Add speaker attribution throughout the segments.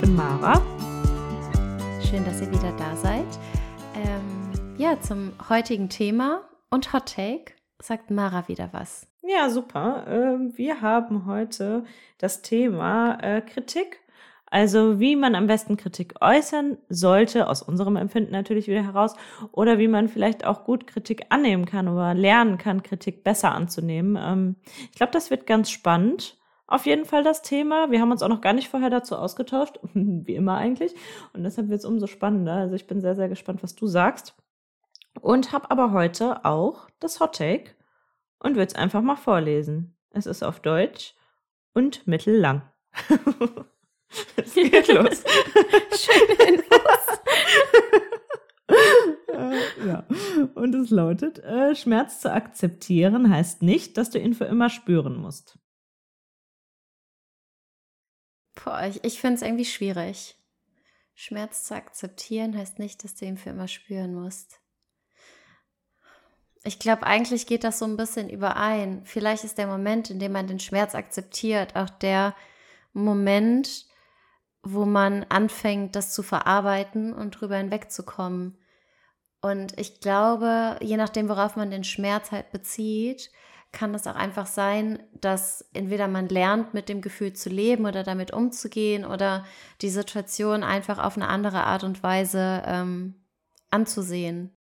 Speaker 1: bin Mara.
Speaker 2: Schön, dass ihr wieder da seid. Ähm, ja, zum heutigen Thema und Hot Take sagt Mara wieder was.
Speaker 1: Ja, super. Ähm, wir haben heute das Thema äh, Kritik. Also wie man am besten Kritik äußern sollte, aus unserem Empfinden natürlich wieder heraus, oder wie man vielleicht auch gut Kritik annehmen kann oder lernen kann, Kritik besser anzunehmen. Ähm, ich glaube, das wird ganz spannend auf jeden Fall das Thema. Wir haben uns auch noch gar nicht vorher dazu ausgetauscht, wie immer eigentlich. Und deshalb wird es umso spannender. Also ich bin sehr, sehr gespannt, was du sagst. Und habe aber heute auch das Hot Take und würde es einfach mal vorlesen. Es ist auf Deutsch und mittellang. es geht los. Schöne Infos. äh, ja. Und es lautet, äh, Schmerz zu akzeptieren heißt nicht, dass du ihn für immer spüren musst.
Speaker 2: Boah, ich, ich finde es irgendwie schwierig. Schmerz zu akzeptieren heißt nicht, dass du ihn für immer spüren musst. Ich glaube, eigentlich geht das so ein bisschen überein. Vielleicht ist der Moment, in dem man den Schmerz akzeptiert, auch der Moment, wo man anfängt, das zu verarbeiten und drüber hinwegzukommen. Und ich glaube, je nachdem, worauf man den Schmerz halt bezieht, kann es auch einfach sein, dass entweder man lernt, mit dem Gefühl zu leben oder damit umzugehen oder die Situation einfach auf eine andere Art und Weise ähm, anzusehen.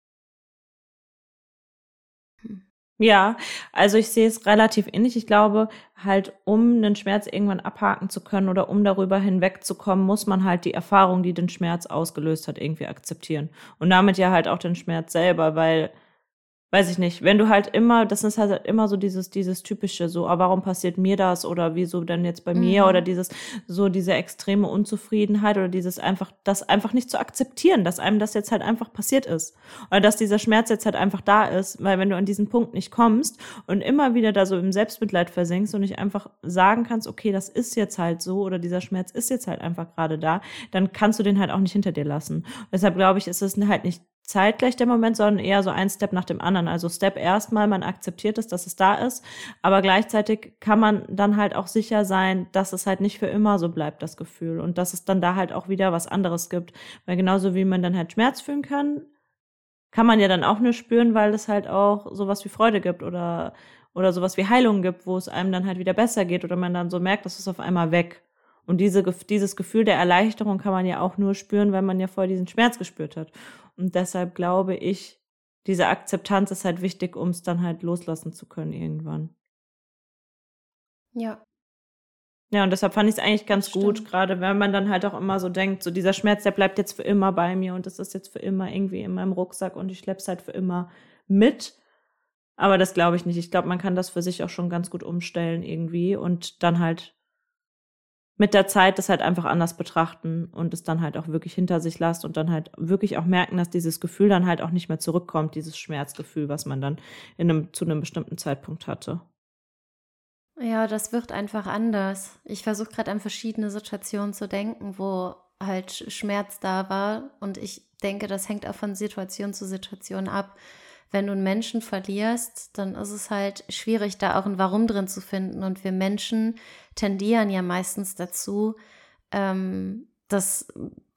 Speaker 1: Hm. Ja, also ich sehe es relativ ähnlich. Ich glaube, halt, um einen Schmerz irgendwann abhaken zu können oder um darüber hinwegzukommen, muss man halt die Erfahrung, die den Schmerz ausgelöst hat, irgendwie akzeptieren. Und damit ja halt auch den Schmerz selber, weil weiß ich nicht, wenn du halt immer, das ist halt immer so dieses, dieses typische, so, aber ah, warum passiert mir das oder wieso denn jetzt bei mhm. mir oder dieses, so diese extreme Unzufriedenheit oder dieses einfach, das einfach nicht zu akzeptieren, dass einem das jetzt halt einfach passiert ist. Oder dass dieser Schmerz jetzt halt einfach da ist, weil wenn du an diesen Punkt nicht kommst und immer wieder da so im Selbstmitleid versinkst und nicht einfach sagen kannst, okay, das ist jetzt halt so oder dieser Schmerz ist jetzt halt einfach gerade da, dann kannst du den halt auch nicht hinter dir lassen. Und deshalb glaube ich, ist es halt nicht zeitgleich der Moment, sondern eher so ein Step nach dem anderen. Also Step erstmal, man akzeptiert es, dass es da ist, aber gleichzeitig kann man dann halt auch sicher sein, dass es halt nicht für immer so bleibt, das Gefühl. Und dass es dann da halt auch wieder was anderes gibt. Weil genauso wie man dann halt Schmerz fühlen kann, kann man ja dann auch nur spüren, weil es halt auch sowas wie Freude gibt oder, oder sowas wie Heilung gibt, wo es einem dann halt wieder besser geht oder man dann so merkt, dass es auf einmal weg. Und diese, dieses Gefühl der Erleichterung kann man ja auch nur spüren, wenn man ja vorher diesen Schmerz gespürt hat. Und deshalb glaube ich, diese Akzeptanz ist halt wichtig, um es dann halt loslassen zu können irgendwann.
Speaker 2: Ja.
Speaker 1: Ja, und deshalb fand ich es eigentlich ganz gut, gerade wenn man dann halt auch immer so denkt, so dieser Schmerz, der bleibt jetzt für immer bei mir und das ist jetzt für immer irgendwie in meinem Rucksack und ich schlepp's halt für immer mit. Aber das glaube ich nicht. Ich glaube, man kann das für sich auch schon ganz gut umstellen irgendwie und dann halt mit der Zeit das halt einfach anders betrachten und es dann halt auch wirklich hinter sich lasst und dann halt wirklich auch merken, dass dieses Gefühl dann halt auch nicht mehr zurückkommt, dieses Schmerzgefühl, was man dann in einem, zu einem bestimmten Zeitpunkt hatte.
Speaker 2: Ja, das wird einfach anders. Ich versuche gerade an verschiedene Situationen zu denken, wo halt Schmerz da war und ich denke, das hängt auch von Situation zu Situation ab wenn du einen Menschen verlierst, dann ist es halt schwierig, da auch ein Warum drin zu finden. Und wir Menschen tendieren ja meistens dazu, ähm, dass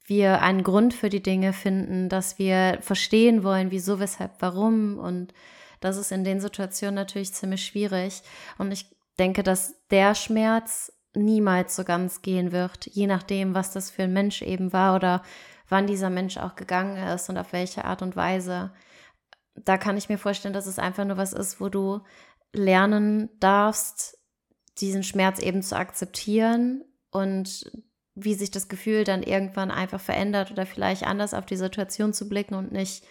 Speaker 2: wir einen Grund für die Dinge finden, dass wir verstehen wollen, wieso, weshalb, warum. Und das ist in den Situationen natürlich ziemlich schwierig. Und ich denke, dass der Schmerz niemals so ganz gehen wird, je nachdem, was das für ein Mensch eben war oder wann dieser Mensch auch gegangen ist und auf welche Art und Weise da kann ich mir vorstellen, dass es einfach nur was ist, wo du lernen darfst, diesen Schmerz eben zu akzeptieren und wie sich das Gefühl dann irgendwann einfach verändert oder vielleicht anders auf die Situation zu blicken und nicht,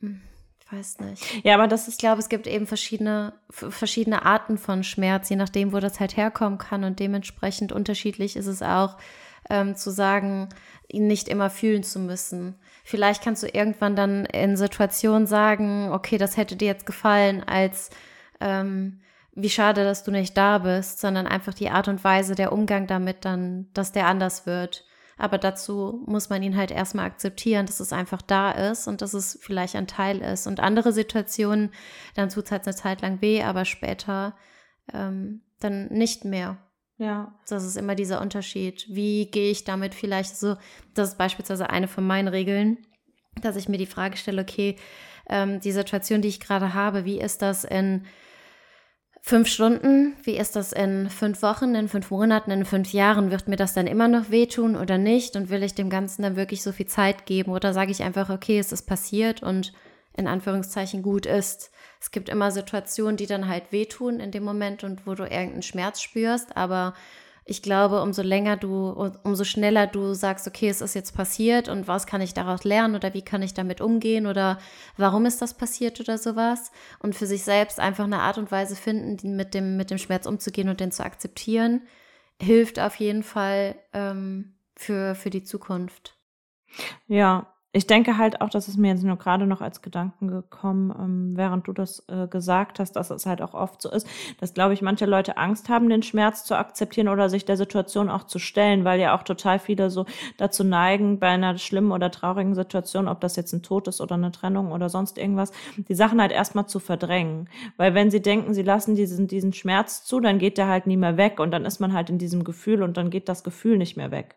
Speaker 2: hm, ich weiß nicht.
Speaker 1: Ja, aber das ist,
Speaker 2: ich glaube, es gibt eben verschiedene, verschiedene Arten von Schmerz, je nachdem, wo das halt herkommen kann und dementsprechend unterschiedlich ist es auch, ähm, zu sagen, ihn nicht immer fühlen zu müssen. Vielleicht kannst du irgendwann dann in Situationen sagen, okay, das hätte dir jetzt gefallen, als ähm, wie schade, dass du nicht da bist, sondern einfach die Art und Weise, der Umgang damit dann, dass der anders wird. Aber dazu muss man ihn halt erstmal akzeptieren, dass es einfach da ist und dass es vielleicht ein Teil ist. Und andere Situationen, dann tut es halt eine Zeit lang weh, aber später ähm, dann nicht mehr.
Speaker 1: Ja.
Speaker 2: Das ist immer dieser Unterschied. Wie gehe ich damit vielleicht so? Das ist beispielsweise eine von meinen Regeln, dass ich mir die Frage stelle, okay, ähm, die Situation, die ich gerade habe, wie ist das in fünf Stunden? Wie ist das in fünf Wochen, in fünf Monaten, in fünf Jahren? Wird mir das dann immer noch wehtun oder nicht? Und will ich dem Ganzen dann wirklich so viel Zeit geben? Oder sage ich einfach, okay, es ist passiert und in Anführungszeichen gut ist? Es gibt immer Situationen, die dann halt wehtun in dem Moment und wo du irgendeinen Schmerz spürst, aber ich glaube, umso länger du, umso schneller du sagst, okay, es ist jetzt passiert und was kann ich daraus lernen oder wie kann ich damit umgehen oder warum ist das passiert oder sowas und für sich selbst einfach eine Art und Weise finden, mit dem, mit dem Schmerz umzugehen und den zu akzeptieren, hilft auf jeden Fall ähm, für, für die Zukunft.
Speaker 1: Ja, ich denke halt auch, dass es mir jetzt nur gerade noch als Gedanken gekommen, ähm, während du das äh, gesagt hast, dass es halt auch oft so ist, dass, glaube ich, manche Leute Angst haben, den Schmerz zu akzeptieren oder sich der Situation auch zu stellen, weil ja auch total viele so dazu neigen, bei einer schlimmen oder traurigen Situation, ob das jetzt ein Tod ist oder eine Trennung oder sonst irgendwas, die Sachen halt erstmal zu verdrängen. Weil wenn sie denken, sie lassen diesen, diesen Schmerz zu, dann geht der halt nie mehr weg und dann ist man halt in diesem Gefühl und dann geht das Gefühl nicht mehr weg.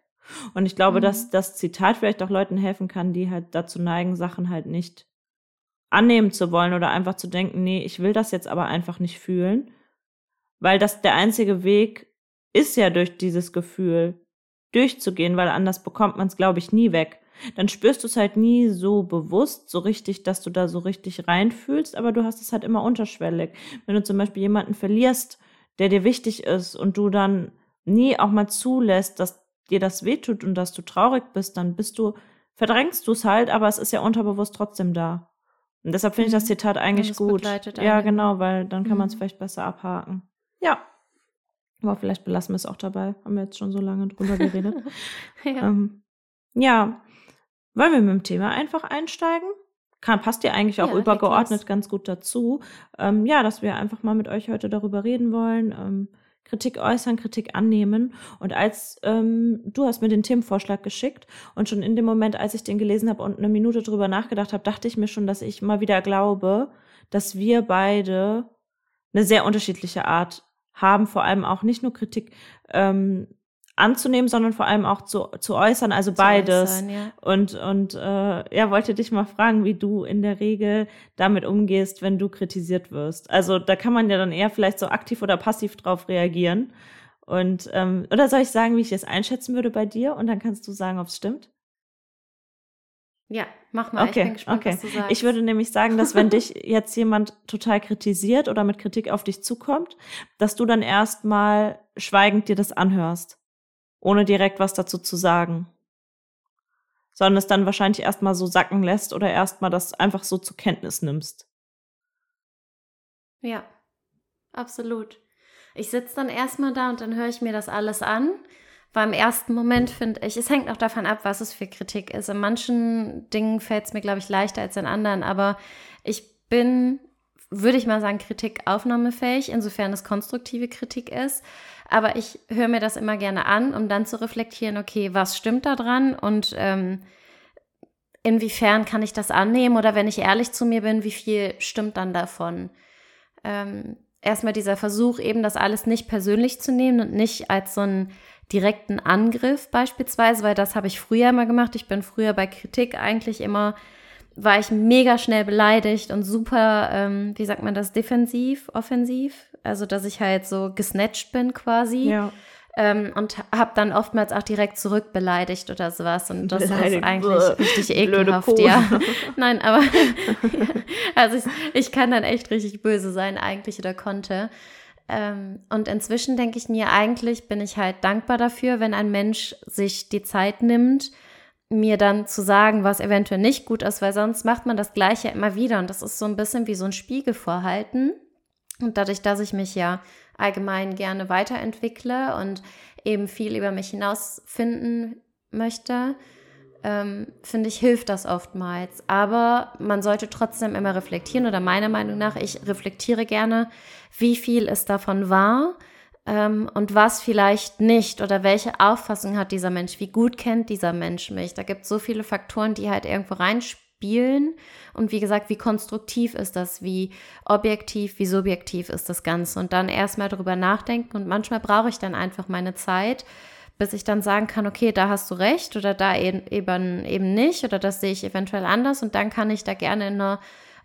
Speaker 1: Und ich glaube, mhm. dass das Zitat vielleicht auch Leuten helfen kann, die halt dazu neigen, Sachen halt nicht annehmen zu wollen oder einfach zu denken, nee, ich will das jetzt aber einfach nicht fühlen, weil das der einzige Weg ist ja durch dieses Gefühl durchzugehen, weil anders bekommt man es, glaube ich, nie weg. Dann spürst du es halt nie so bewusst, so richtig, dass du da so richtig reinfühlst, aber du hast es halt immer unterschwellig. Wenn du zum Beispiel jemanden verlierst, der dir wichtig ist und du dann nie auch mal zulässt, dass dir das wehtut und dass du traurig bist, dann bist du, verdrängst du es halt, aber es ist ja unterbewusst trotzdem da. Und deshalb finde ich das mhm. Zitat eigentlich gut. Ja, genau, weil dann kann mhm. man es vielleicht besser abhaken. Ja. Aber vielleicht belassen wir es auch dabei. Haben wir jetzt schon so lange drüber geredet. ja. Ähm, ja. Wollen wir mit dem Thema einfach einsteigen? Kann, passt ja eigentlich auch ja, übergeordnet ganz gut dazu. Ähm, ja, dass wir einfach mal mit euch heute darüber reden wollen. Ähm, Kritik äußern, Kritik annehmen. Und als ähm, du hast mir den Themenvorschlag geschickt und schon in dem Moment, als ich den gelesen habe und eine Minute drüber nachgedacht habe, dachte ich mir schon, dass ich mal wieder glaube, dass wir beide eine sehr unterschiedliche Art haben, vor allem auch nicht nur Kritik ähm, anzunehmen, sondern vor allem auch zu, zu äußern, also zu beides. Äußern, ja. Und, und äh, ja, wollte dich mal fragen, wie du in der Regel damit umgehst, wenn du kritisiert wirst. Also da kann man ja dann eher vielleicht so aktiv oder passiv drauf reagieren. Und ähm, oder soll ich sagen, wie ich es einschätzen würde bei dir? Und dann kannst du sagen, ob es stimmt.
Speaker 2: Ja, mach mal.
Speaker 1: Okay, ich bin gespannt, okay. was du sagst. Ich würde nämlich sagen, dass wenn dich jetzt jemand total kritisiert oder mit Kritik auf dich zukommt, dass du dann erstmal schweigend dir das anhörst ohne direkt was dazu zu sagen. Sondern es dann wahrscheinlich erstmal so sacken lässt oder erstmal das einfach so zur Kenntnis nimmst.
Speaker 2: Ja, absolut. Ich sitze dann erstmal da und dann höre ich mir das alles an. Weil im ersten Moment finde ich, es hängt auch davon ab, was es für Kritik ist. In manchen Dingen fällt es mir, glaube ich, leichter als in anderen. Aber ich bin, würde ich mal sagen, Kritik aufnahmefähig, insofern es konstruktive Kritik ist. Aber ich höre mir das immer gerne an, um dann zu reflektieren, okay, was stimmt da dran und ähm, inwiefern kann ich das annehmen oder wenn ich ehrlich zu mir bin, wie viel stimmt dann davon? Ähm, erstmal dieser Versuch, eben das alles nicht persönlich zu nehmen und nicht als so einen direkten Angriff beispielsweise, weil das habe ich früher immer gemacht. Ich bin früher bei Kritik eigentlich immer, war ich mega schnell beleidigt und super, ähm, wie sagt man das, defensiv, offensiv, also dass ich halt so gesnatcht bin quasi. Ja. Ähm, und habe dann oftmals auch direkt zurückbeleidigt oder sowas. Und das Beleidigt. ist eigentlich richtig ekelhaft, ja. Nein, aber also ich, ich, kann dann echt richtig böse sein, eigentlich oder konnte. Ähm, und inzwischen denke ich mir, eigentlich bin ich halt dankbar dafür, wenn ein Mensch sich die Zeit nimmt, mir dann zu sagen, was eventuell nicht gut ist, weil sonst macht man das Gleiche immer wieder. Und das ist so ein bisschen wie so ein Spiegel vorhalten. Und dadurch, dass ich mich ja allgemein gerne weiterentwickle und eben viel über mich hinausfinden möchte, ähm, finde ich, hilft das oftmals. Aber man sollte trotzdem immer reflektieren oder meiner Meinung nach, ich reflektiere gerne, wie viel ist davon wahr ähm, und was vielleicht nicht oder welche Auffassung hat dieser Mensch, wie gut kennt dieser Mensch mich. Da gibt es so viele Faktoren, die halt irgendwo reinspielen spielen. Und wie gesagt, wie konstruktiv ist das, wie objektiv, wie subjektiv ist das Ganze. Und dann erstmal drüber nachdenken. Und manchmal brauche ich dann einfach meine Zeit, bis ich dann sagen kann, okay, da hast du recht oder da eben, eben nicht oder das sehe ich eventuell anders. Und dann kann ich da gerne in eine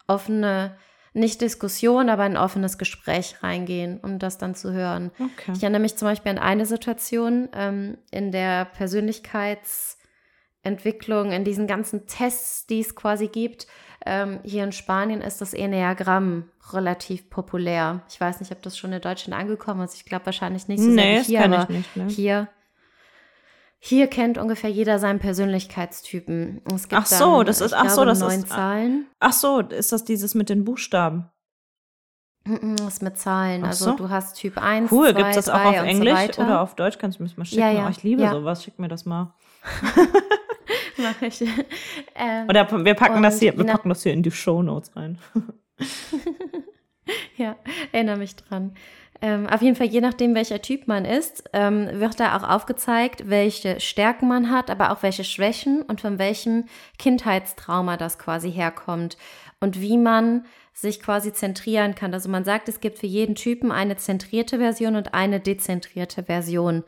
Speaker 2: offene nicht Diskussion, aber ein offenes Gespräch reingehen, um das dann zu hören. Okay. Ich erinnere mich zum Beispiel an eine Situation ähm, in der Persönlichkeitsentwicklung, in diesen ganzen Tests, die es quasi gibt. Ähm, hier in Spanien ist das Enneagramm relativ populär. Ich weiß nicht, ob das schon in Deutschland angekommen ist. Ich glaube wahrscheinlich nicht so
Speaker 1: nee,
Speaker 2: sehr hier,
Speaker 1: aber nicht, ne?
Speaker 2: hier hier kennt ungefähr jeder seinen Persönlichkeitstypen.
Speaker 1: Es gibt ach so, dann, das ist ach glaube, so, das
Speaker 2: neun ist Zahlen.
Speaker 1: Ach so, ist das dieses mit den Buchstaben?
Speaker 2: Das ist mit Zahlen. Also so. du hast Typ 1,
Speaker 1: Cool,
Speaker 2: gibt
Speaker 1: es das auch auf Englisch so oder auf Deutsch? Kannst du mir das mal schicken? Ja, ja. Oh, ich liebe ja. sowas, schick mir das mal.
Speaker 2: Mach ich.
Speaker 1: Ähm, oder wir packen das hier, wir packen das hier in die Show Notes rein.
Speaker 2: ja, erinnere mich dran. Ähm, auf jeden Fall, je nachdem, welcher Typ man ist, ähm, wird da auch aufgezeigt, welche Stärken man hat, aber auch welche Schwächen und von welchem Kindheitstrauma das quasi herkommt und wie man sich quasi zentrieren kann. Also man sagt, es gibt für jeden Typen eine zentrierte Version und eine dezentrierte Version.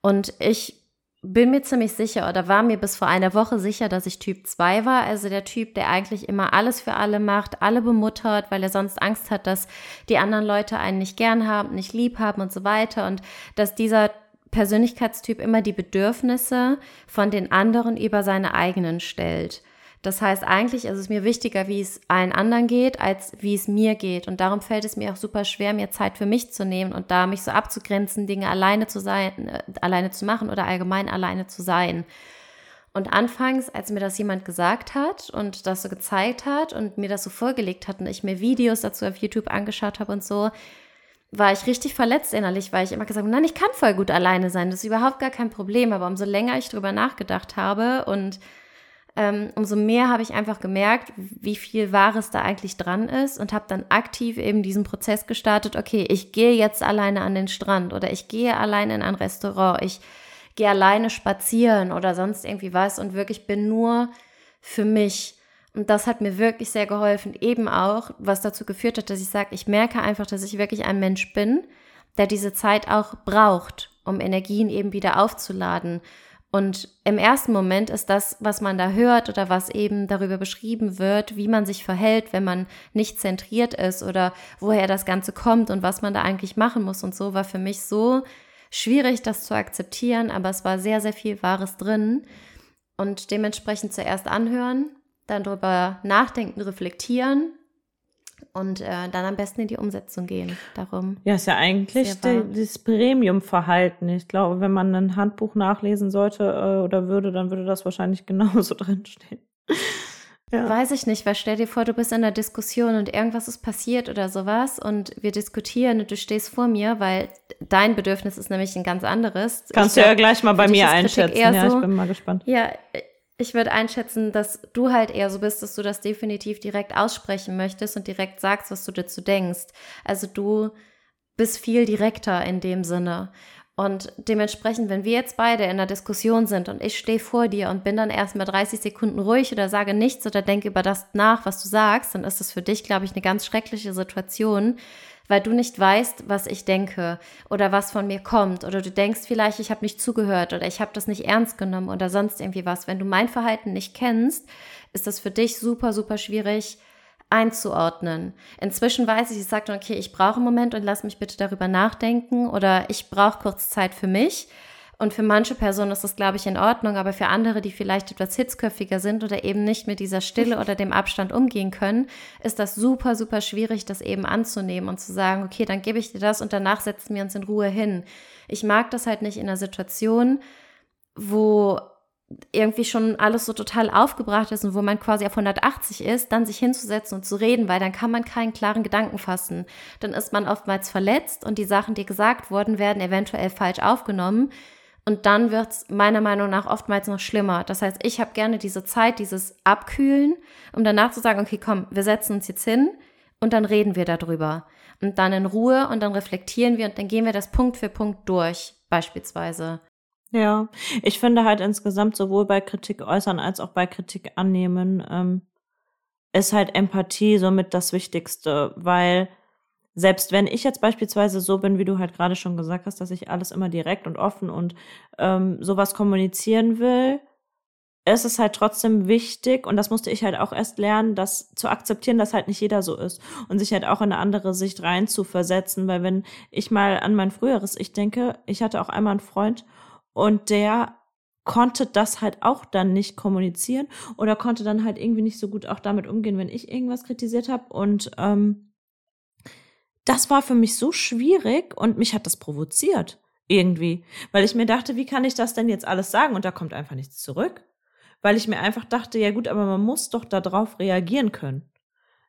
Speaker 2: Und ich bin mir ziemlich sicher oder war mir bis vor einer Woche sicher, dass ich Typ 2 war. Also der Typ, der eigentlich immer alles für alle macht, alle bemuttert, weil er sonst Angst hat, dass die anderen Leute einen nicht gern haben, nicht lieb haben und so weiter. Und dass dieser Persönlichkeitstyp immer die Bedürfnisse von den anderen über seine eigenen stellt. Das heißt, eigentlich ist es mir wichtiger, wie es allen anderen geht, als wie es mir geht. Und darum fällt es mir auch super schwer, mir Zeit für mich zu nehmen und da mich so abzugrenzen, Dinge alleine zu sein, äh, alleine zu machen oder allgemein alleine zu sein. Und anfangs, als mir das jemand gesagt hat und das so gezeigt hat und mir das so vorgelegt hat und ich mir Videos dazu auf YouTube angeschaut habe und so, war ich richtig verletzt innerlich, weil ich immer gesagt habe, nein, ich kann voll gut alleine sein, das ist überhaupt gar kein Problem. Aber umso länger ich drüber nachgedacht habe und ähm, umso mehr habe ich einfach gemerkt, wie viel Wahres da eigentlich dran ist und habe dann aktiv eben diesen Prozess gestartet, okay, ich gehe jetzt alleine an den Strand oder ich gehe alleine in ein Restaurant, ich gehe alleine spazieren oder sonst irgendwie was und wirklich bin nur für mich. Und das hat mir wirklich sehr geholfen, eben auch, was dazu geführt hat, dass ich sage, ich merke einfach, dass ich wirklich ein Mensch bin, der diese Zeit auch braucht, um Energien eben wieder aufzuladen und im ersten Moment ist das, was man da hört oder was eben darüber beschrieben wird, wie man sich verhält, wenn man nicht zentriert ist oder woher das Ganze kommt und was man da eigentlich machen muss und so, war für mich so schwierig, das zu akzeptieren, aber es war sehr, sehr viel Wahres drin. Und dementsprechend zuerst anhören, dann darüber nachdenken, reflektieren und äh, dann am besten in die Umsetzung gehen. Darum.
Speaker 1: Ja, ist ja eigentlich das Premium-Verhalten. Ich glaube, wenn man ein Handbuch nachlesen sollte äh, oder würde, dann würde das wahrscheinlich genauso drinstehen.
Speaker 2: Ja. Weiß ich nicht, weil stell dir vor, du bist in einer Diskussion und irgendwas ist passiert oder sowas und wir diskutieren und du stehst vor mir, weil dein Bedürfnis ist nämlich ein ganz anderes.
Speaker 1: Kannst ich du ja gleich mal bei mir einschätzen. Ja,
Speaker 2: so,
Speaker 1: ich bin mal gespannt.
Speaker 2: Ja, ich würde einschätzen, dass du halt eher so bist, dass du das definitiv direkt aussprechen möchtest und direkt sagst, was du dazu denkst. Also du bist viel direkter in dem Sinne. Und dementsprechend, wenn wir jetzt beide in einer Diskussion sind und ich stehe vor dir und bin dann erstmal 30 Sekunden ruhig oder sage nichts oder denke über das nach, was du sagst, dann ist das für dich, glaube ich, eine ganz schreckliche Situation, weil du nicht weißt, was ich denke oder was von mir kommt oder du denkst vielleicht, ich habe nicht zugehört oder ich habe das nicht ernst genommen oder sonst irgendwie was. Wenn du mein Verhalten nicht kennst, ist das für dich super, super schwierig einzuordnen. Inzwischen weiß ich, ich sage dann, okay, ich brauche einen Moment und lass mich bitte darüber nachdenken oder ich brauche kurz Zeit für mich und für manche Personen ist das, glaube ich, in Ordnung, aber für andere, die vielleicht etwas hitzköpfiger sind oder eben nicht mit dieser Stille oder dem Abstand umgehen können, ist das super, super schwierig, das eben anzunehmen und zu sagen, okay, dann gebe ich dir das und danach setzen wir uns in Ruhe hin. Ich mag das halt nicht in einer Situation, wo irgendwie schon alles so total aufgebracht ist und wo man quasi auf 180 ist, dann sich hinzusetzen und zu reden, weil dann kann man keinen klaren Gedanken fassen. Dann ist man oftmals verletzt und die Sachen, die gesagt wurden, werden eventuell falsch aufgenommen. Und dann wird es meiner Meinung nach oftmals noch schlimmer. Das heißt, ich habe gerne diese Zeit, dieses Abkühlen, um danach zu sagen, okay, komm, wir setzen uns jetzt hin und dann reden wir darüber. Und dann in Ruhe und dann reflektieren wir und dann gehen wir das Punkt für Punkt durch, beispielsweise.
Speaker 1: Ja, ich finde halt insgesamt sowohl bei Kritik äußern als auch bei Kritik annehmen, ähm, ist halt Empathie somit das Wichtigste, weil selbst wenn ich jetzt beispielsweise so bin, wie du halt gerade schon gesagt hast, dass ich alles immer direkt und offen und ähm, sowas kommunizieren will, ist es halt trotzdem wichtig, und das musste ich halt auch erst lernen, das zu akzeptieren, dass halt nicht jeder so ist und sich halt auch in eine andere Sicht rein zu versetzen, weil wenn ich mal an mein früheres Ich denke, ich hatte auch einmal einen Freund und der konnte das halt auch dann nicht kommunizieren oder konnte dann halt irgendwie nicht so gut auch damit umgehen, wenn ich irgendwas kritisiert habe und ähm, das war für mich so schwierig und mich hat das provoziert irgendwie, weil ich mir dachte, wie kann ich das denn jetzt alles sagen und da kommt einfach nichts zurück weil ich mir einfach dachte, ja gut, aber man muss doch darauf reagieren können.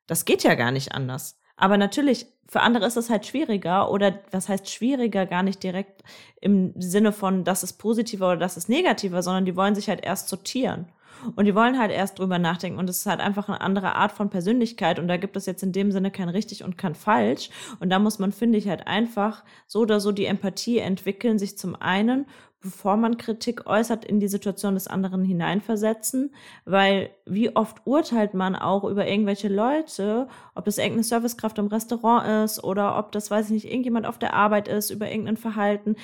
Speaker 1: Das geht ja gar nicht anders. Aber natürlich, für andere ist es halt schwieriger oder was heißt schwieriger, gar nicht direkt im Sinne von, das ist positiver oder das ist negativer, sondern die wollen sich halt erst sortieren. Und die wollen halt erst drüber nachdenken. Und es ist halt einfach eine andere Art von Persönlichkeit. Und da gibt es jetzt in dem Sinne kein richtig und kein falsch. Und da muss man, finde ich, halt einfach so oder so die Empathie entwickeln, sich zum einen bevor man Kritik äußert, in die Situation des anderen hineinversetzen, weil wie oft urteilt man auch über irgendwelche Leute, ob das irgendeine Servicekraft im Restaurant ist oder ob das, weiß ich nicht, irgendjemand auf der Arbeit ist, über irgendein Verhalten.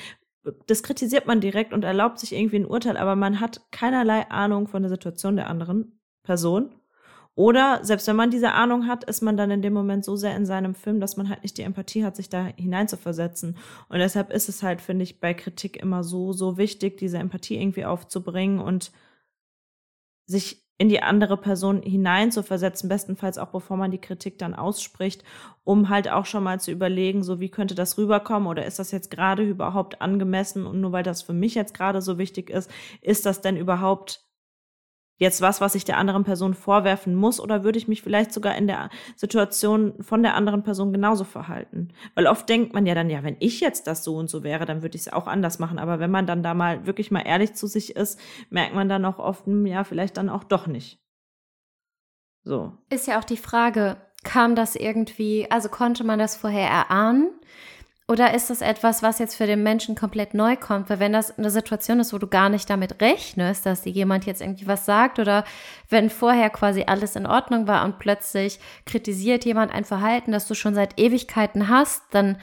Speaker 1: Das kritisiert man direkt und erlaubt sich irgendwie ein Urteil, aber man hat keinerlei Ahnung von der Situation der anderen Person oder selbst wenn man diese Ahnung hat, ist man dann in dem Moment so sehr in seinem Film, dass man halt nicht die Empathie hat, sich da hineinzuversetzen. Und deshalb ist es halt, finde ich, bei Kritik immer so, so wichtig, diese Empathie irgendwie aufzubringen und sich in die andere Person hineinzuversetzen, bestenfalls auch bevor man die Kritik dann ausspricht, um halt auch schon mal zu überlegen, so wie könnte das rüberkommen oder ist das jetzt gerade überhaupt angemessen und nur weil das für mich jetzt gerade so wichtig ist, ist das denn überhaupt jetzt was, was ich der anderen Person vorwerfen muss oder würde ich mich vielleicht sogar in der Situation von der anderen Person genauso verhalten? Weil oft denkt man ja dann, ja, wenn ich jetzt das so und so wäre, dann würde ich es auch anders machen. Aber wenn man dann da mal wirklich mal ehrlich zu sich ist, merkt man dann auch oft, hm, ja, vielleicht dann auch doch nicht. So.
Speaker 2: Ist ja auch die Frage, kam das irgendwie, also konnte man das vorher erahnen? Oder ist das etwas, was jetzt für den Menschen komplett neu kommt? Weil wenn das eine Situation ist, wo du gar nicht damit rechnest, dass dir jemand jetzt irgendwie was sagt oder wenn vorher quasi alles in Ordnung war und plötzlich kritisiert jemand ein Verhalten, das du schon seit Ewigkeiten hast, dann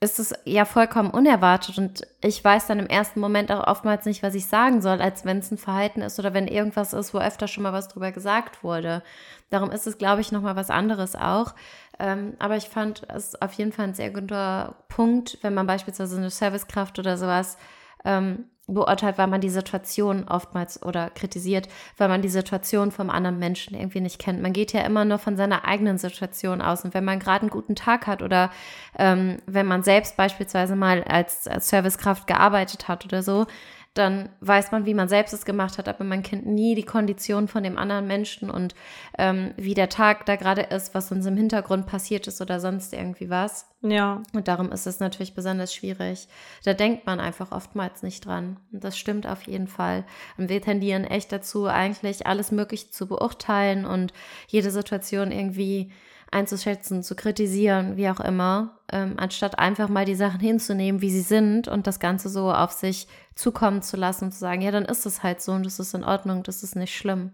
Speaker 2: ist es ja vollkommen unerwartet und ich weiß dann im ersten Moment auch oftmals nicht, was ich sagen soll, als wenn es ein Verhalten ist oder wenn irgendwas ist, wo öfter schon mal was drüber gesagt wurde. Darum ist es, glaube ich, nochmal was anderes auch. Ähm, aber ich fand es auf jeden Fall ein sehr guter Punkt, wenn man beispielsweise eine Servicekraft oder sowas ähm, beurteilt, weil man die Situation oftmals oder kritisiert, weil man die Situation vom anderen Menschen irgendwie nicht kennt. Man geht ja immer nur von seiner eigenen Situation aus. Und wenn man gerade einen guten Tag hat oder ähm, wenn man selbst beispielsweise mal als, als Servicekraft gearbeitet hat oder so, dann weiß man, wie man selbst es gemacht hat, aber man kennt nie die Kondition von dem anderen Menschen und ähm, wie der Tag da gerade ist, was uns im Hintergrund passiert ist oder sonst irgendwie was.
Speaker 1: Ja.
Speaker 2: Und darum ist es natürlich besonders schwierig. Da denkt man einfach oftmals nicht dran. Und das stimmt auf jeden Fall. Und wir tendieren echt dazu, eigentlich alles Mögliche zu beurteilen und jede Situation irgendwie einzuschätzen, zu kritisieren, wie auch immer, ähm, anstatt einfach mal die Sachen hinzunehmen, wie sie sind und das Ganze so auf sich zukommen zu lassen und zu sagen, ja, dann ist es halt so und das ist in Ordnung, das ist nicht schlimm.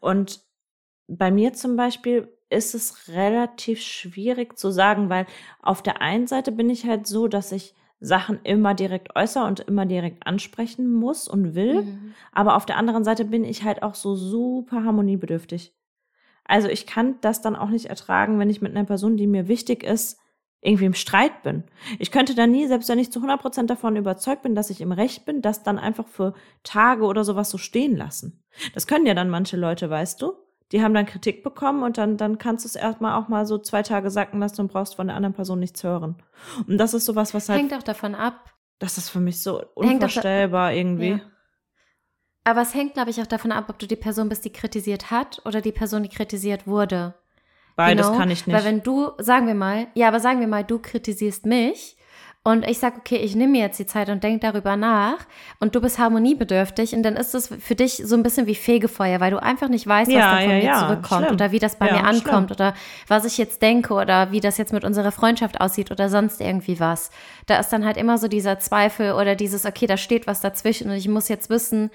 Speaker 1: Und bei mir zum Beispiel ist es relativ schwierig zu sagen, weil auf der einen Seite bin ich halt so, dass ich Sachen immer direkt äußere und immer direkt ansprechen muss und will. Mhm. Aber auf der anderen Seite bin ich halt auch so super harmoniebedürftig. Also ich kann das dann auch nicht ertragen, wenn ich mit einer Person, die mir wichtig ist, irgendwie im Streit bin. Ich könnte dann nie, selbst wenn ich zu 100 Prozent davon überzeugt bin, dass ich im Recht bin, das dann einfach für Tage oder sowas so stehen lassen. Das können ja dann manche Leute, weißt du? Die haben dann Kritik bekommen und dann, dann kannst du es erstmal auch mal so zwei Tage sacken lassen und brauchst von der anderen Person nichts hören. Und das ist sowas, was halt.
Speaker 2: Hängt auch davon ab.
Speaker 1: Das ist für mich so unvorstellbar irgendwie. Ja.
Speaker 2: Aber es hängt, glaube ich, auch davon ab, ob du die Person bist, die kritisiert hat oder die Person, die kritisiert wurde.
Speaker 1: Beides you know? kann ich nicht.
Speaker 2: Weil wenn du, sagen wir mal, ja, aber sagen wir mal, du kritisierst mich und ich sage, okay, ich nehme mir jetzt die Zeit und denke darüber nach und du bist harmoniebedürftig und dann ist es für dich so ein bisschen wie Fegefeuer, weil du einfach nicht weißt, was ja, da von ja, mir ja, zurückkommt schlimm. oder wie das bei mir ankommt schlimm. oder was ich jetzt denke oder wie das jetzt mit unserer Freundschaft aussieht oder sonst irgendwie was. Da ist dann halt immer so dieser Zweifel oder dieses, okay, da steht was dazwischen und ich muss jetzt wissen,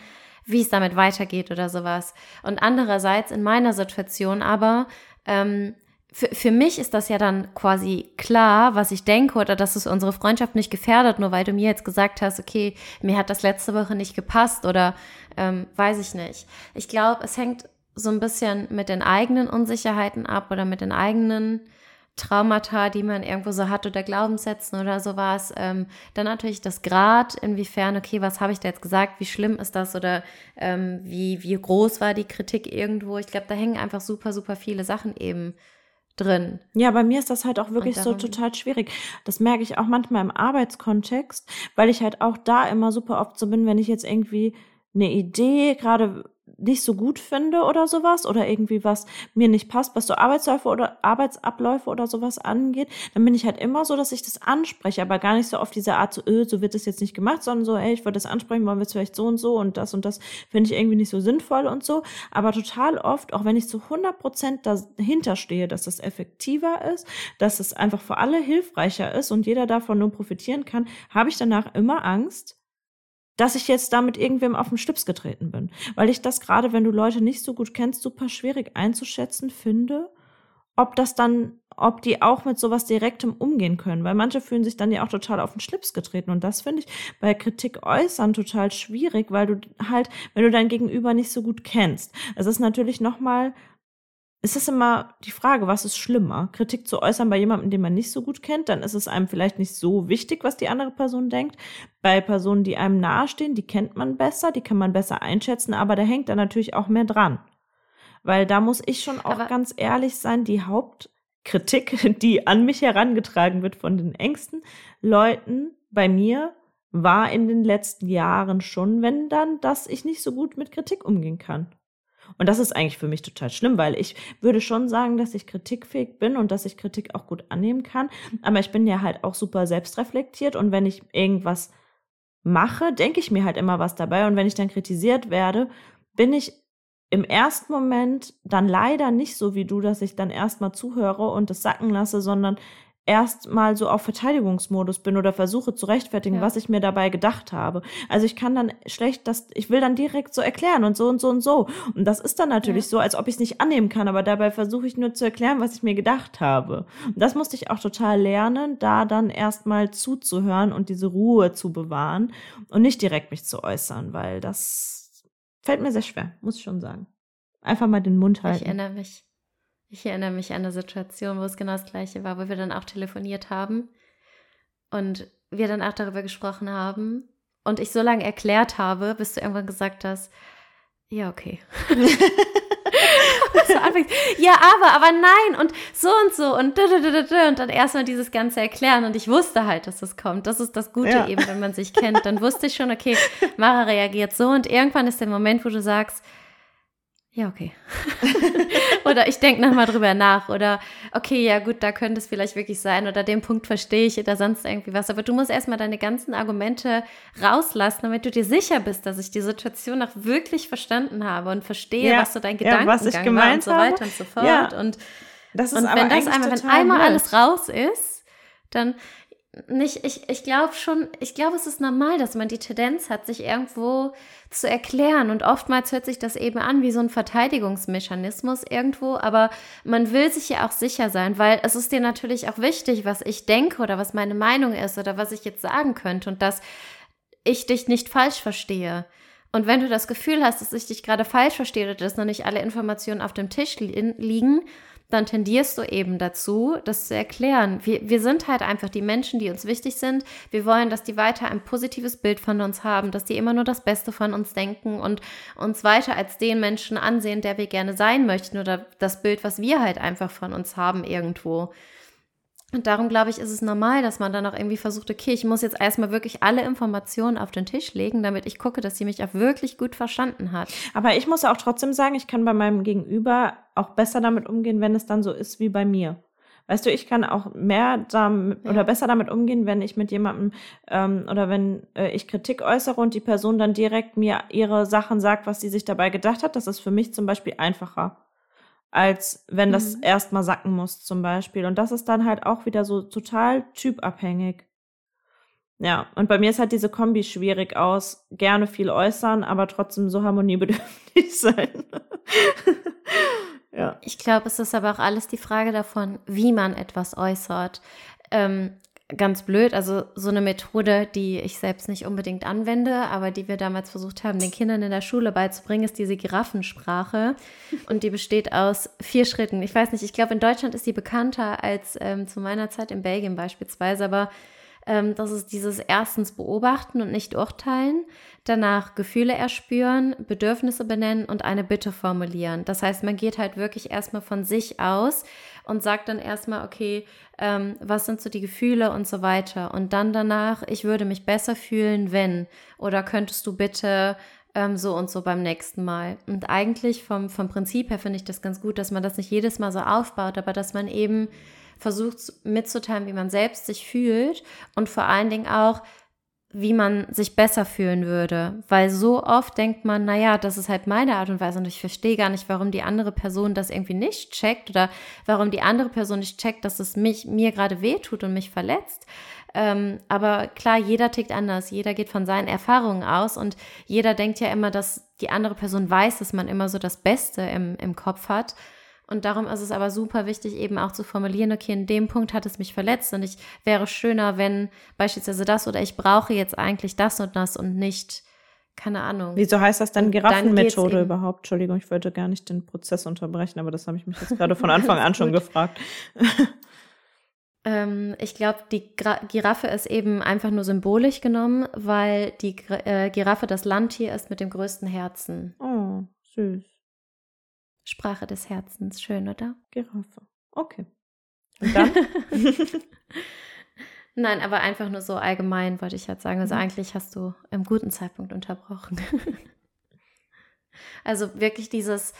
Speaker 2: wie es damit weitergeht oder sowas. Und andererseits in meiner Situation aber, ähm, für, für mich ist das ja dann quasi klar, was ich denke oder dass es unsere Freundschaft nicht gefährdet, nur weil du mir jetzt gesagt hast, okay, mir hat das letzte Woche nicht gepasst oder ähm, weiß ich nicht. Ich glaube, es hängt so ein bisschen mit den eigenen Unsicherheiten ab oder mit den eigenen Traumata, die man irgendwo so hat oder Glaubenssätzen oder sowas. Ähm, dann natürlich das Grad, inwiefern, okay, was habe ich da jetzt gesagt, wie schlimm ist das oder ähm, wie, wie groß war die Kritik irgendwo. Ich glaube, da hängen einfach super, super viele Sachen eben drin.
Speaker 1: Ja, bei mir ist das halt auch wirklich so total schwierig. Das merke ich auch manchmal im Arbeitskontext, weil ich halt auch da immer super oft so bin, wenn ich jetzt irgendwie eine Idee gerade nicht so gut finde oder sowas oder irgendwie was mir nicht passt, was so Arbeitsläufe oder Arbeitsabläufe oder sowas angeht, dann bin ich halt immer so, dass ich das anspreche, aber gar nicht so auf diese Art so, öh, so wird das jetzt nicht gemacht, sondern so, ey, ich wollte das ansprechen, wollen wir es vielleicht so und so und das und das finde ich irgendwie nicht so sinnvoll und so, aber total oft, auch wenn ich zu 100 Prozent dahinter stehe, dass das effektiver ist, dass es einfach für alle hilfreicher ist und jeder davon nur profitieren kann, habe ich danach immer Angst, dass ich jetzt damit irgendwem auf den Schlips getreten bin. Weil ich das gerade, wenn du Leute nicht so gut kennst, super schwierig einzuschätzen finde, ob das dann, ob die auch mit sowas direktem umgehen können. Weil manche fühlen sich dann ja auch total auf den Schlips getreten. Und das finde ich bei Kritik äußern total schwierig, weil du halt, wenn du dein Gegenüber nicht so gut kennst. Es ist natürlich nochmal es ist immer die Frage, was ist schlimmer? Kritik zu äußern bei jemandem, den man nicht so gut kennt, dann ist es einem vielleicht nicht so wichtig, was die andere Person denkt. Bei Personen, die einem nahestehen, die kennt man besser, die kann man besser einschätzen, aber da hängt dann natürlich auch mehr dran. Weil da muss ich schon auch aber ganz ehrlich sein, die Hauptkritik, die an mich herangetragen wird von den engsten Leuten bei mir, war in den letzten Jahren schon, wenn dann, dass ich nicht so gut mit Kritik umgehen kann. Und das ist eigentlich für mich total schlimm, weil ich würde schon sagen, dass ich kritikfähig bin und dass ich Kritik auch gut annehmen kann. Aber ich bin ja halt auch super selbstreflektiert und wenn ich irgendwas mache, denke ich mir halt immer was dabei. Und wenn ich dann kritisiert werde, bin ich im ersten Moment dann leider nicht so wie du, dass ich dann erstmal zuhöre und das sacken lasse, sondern erstmal so auf Verteidigungsmodus bin oder versuche zu rechtfertigen, ja. was ich mir dabei gedacht habe. Also ich kann dann schlecht das, ich will dann direkt so erklären und so und so und so. Und das ist dann natürlich ja. so, als ob ich es nicht annehmen kann, aber dabei versuche ich nur zu erklären, was ich mir gedacht habe. Und das musste ich auch total lernen, da dann erstmal zuzuhören und diese Ruhe zu bewahren und nicht direkt mich zu äußern, weil das fällt mir sehr schwer, muss ich schon sagen. Einfach mal den Mund halten.
Speaker 2: Ich erinnere mich ich erinnere mich an eine Situation, wo es genau das gleiche war, wo wir dann auch telefoniert haben und wir dann auch darüber gesprochen haben und ich so lange erklärt habe, bis du irgendwann gesagt hast, ja, okay. so ja, aber, aber nein und so und so und und dann erstmal dieses Ganze erklären und ich wusste halt, dass das kommt. Das ist das Gute ja. eben, wenn man sich kennt. Dann wusste ich schon, okay, Mara reagiert so und irgendwann ist der Moment, wo du sagst, ja, okay. oder ich denke nochmal drüber nach. Oder okay, ja gut, da könnte es vielleicht wirklich sein. Oder den Punkt verstehe ich oder sonst irgendwie was. Aber du musst erstmal deine ganzen Argumente rauslassen, damit du dir sicher bist, dass ich die Situation auch wirklich verstanden habe und verstehe, ja, was so dein Gedankengang ja, was ich gemeint war und so weiter und so fort. Ja, und, das ist und wenn das einmal, wenn einmal alles raus ist, dann nicht, ich, ich glaube schon, ich glaube, es ist normal, dass man die Tendenz hat, sich irgendwo zu erklären. Und oftmals hört sich das eben an wie so ein Verteidigungsmechanismus irgendwo, aber man will sich ja auch sicher sein, weil es ist dir natürlich auch wichtig, was ich denke oder was meine Meinung ist oder was ich jetzt sagen könnte und dass ich dich nicht falsch verstehe. Und wenn du das Gefühl hast, dass ich dich gerade falsch verstehe oder dass noch nicht alle Informationen auf dem Tisch li liegen, dann tendierst du eben dazu, das zu erklären. Wir, wir sind halt einfach die Menschen, die uns wichtig sind. Wir wollen, dass die weiter ein positives Bild von uns haben, dass die immer nur das Beste von uns denken und uns weiter als den Menschen ansehen, der wir gerne sein möchten oder das Bild, was wir halt einfach von uns haben irgendwo. Und darum glaube ich, ist es normal, dass man dann auch irgendwie versucht, okay, ich muss jetzt erstmal wirklich alle Informationen auf den Tisch legen, damit ich gucke, dass sie mich auch wirklich gut verstanden hat.
Speaker 1: Aber ich muss auch trotzdem sagen, ich kann bei meinem Gegenüber auch besser damit umgehen, wenn es dann so ist wie bei mir. Weißt du, ich kann auch mehr damit, ja. oder besser damit umgehen, wenn ich mit jemandem ähm, oder wenn äh, ich Kritik äußere und die Person dann direkt mir ihre Sachen sagt, was sie sich dabei gedacht hat. Das ist für mich zum Beispiel einfacher als wenn das mhm. erstmal sacken muss zum Beispiel. Und das ist dann halt auch wieder so total typabhängig. Ja, und bei mir ist halt diese Kombi schwierig aus, gerne viel äußern, aber trotzdem so harmoniebedürftig sein.
Speaker 2: ja. Ich glaube, es ist aber auch alles die Frage davon, wie man etwas äußert. Ähm, ganz blöd, also so eine Methode, die ich selbst nicht unbedingt anwende, aber die wir damals versucht haben, den Kindern in der Schule beizubringen, ist diese Giraffensprache. Und die besteht aus vier Schritten. Ich weiß nicht, ich glaube, in Deutschland ist die bekannter als ähm, zu meiner Zeit in Belgien beispielsweise, aber ähm, das ist dieses erstens beobachten und nicht urteilen, danach Gefühle erspüren, Bedürfnisse benennen und eine Bitte formulieren. Das heißt, man geht halt wirklich erstmal von sich aus und sagt dann erstmal, okay, ähm, was sind so die Gefühle und so weiter. Und dann danach, ich würde mich besser fühlen, wenn. Oder könntest du bitte ähm, so und so beim nächsten Mal. Und eigentlich vom, vom Prinzip her finde ich das ganz gut, dass man das nicht jedes Mal so aufbaut, aber dass man eben versucht mitzuteilen, wie man selbst sich fühlt und vor allen Dingen auch, wie man sich besser fühlen würde. Weil so oft denkt man, naja, das ist halt meine Art und Weise und ich verstehe gar nicht, warum die andere Person das irgendwie nicht checkt oder warum die andere Person nicht checkt, dass es mich, mir gerade wehtut und mich verletzt. Ähm, aber klar, jeder tickt anders, jeder geht von seinen Erfahrungen aus und jeder denkt ja immer, dass die andere Person weiß, dass man immer so das Beste im, im Kopf hat. Und darum ist es aber super wichtig, eben auch zu formulieren, okay, in dem Punkt hat es mich verletzt und ich wäre schöner, wenn beispielsweise das oder ich brauche jetzt eigentlich das und das und nicht, keine Ahnung.
Speaker 1: Wieso heißt das dann Giraffenmethode überhaupt? Entschuldigung, ich wollte gar nicht den Prozess unterbrechen, aber das habe ich mich jetzt gerade von Anfang an schon gefragt.
Speaker 2: ähm, ich glaube, die Gra Giraffe ist eben einfach nur symbolisch genommen, weil die äh, Giraffe das Landtier ist mit dem größten Herzen.
Speaker 1: Oh, süß.
Speaker 2: Sprache des Herzens. Schön, oder?
Speaker 1: Giraffe. Okay. Und dann?
Speaker 2: Nein, aber einfach nur so allgemein wollte ich halt sagen. Also mhm. eigentlich hast du im guten Zeitpunkt unterbrochen. also wirklich dieses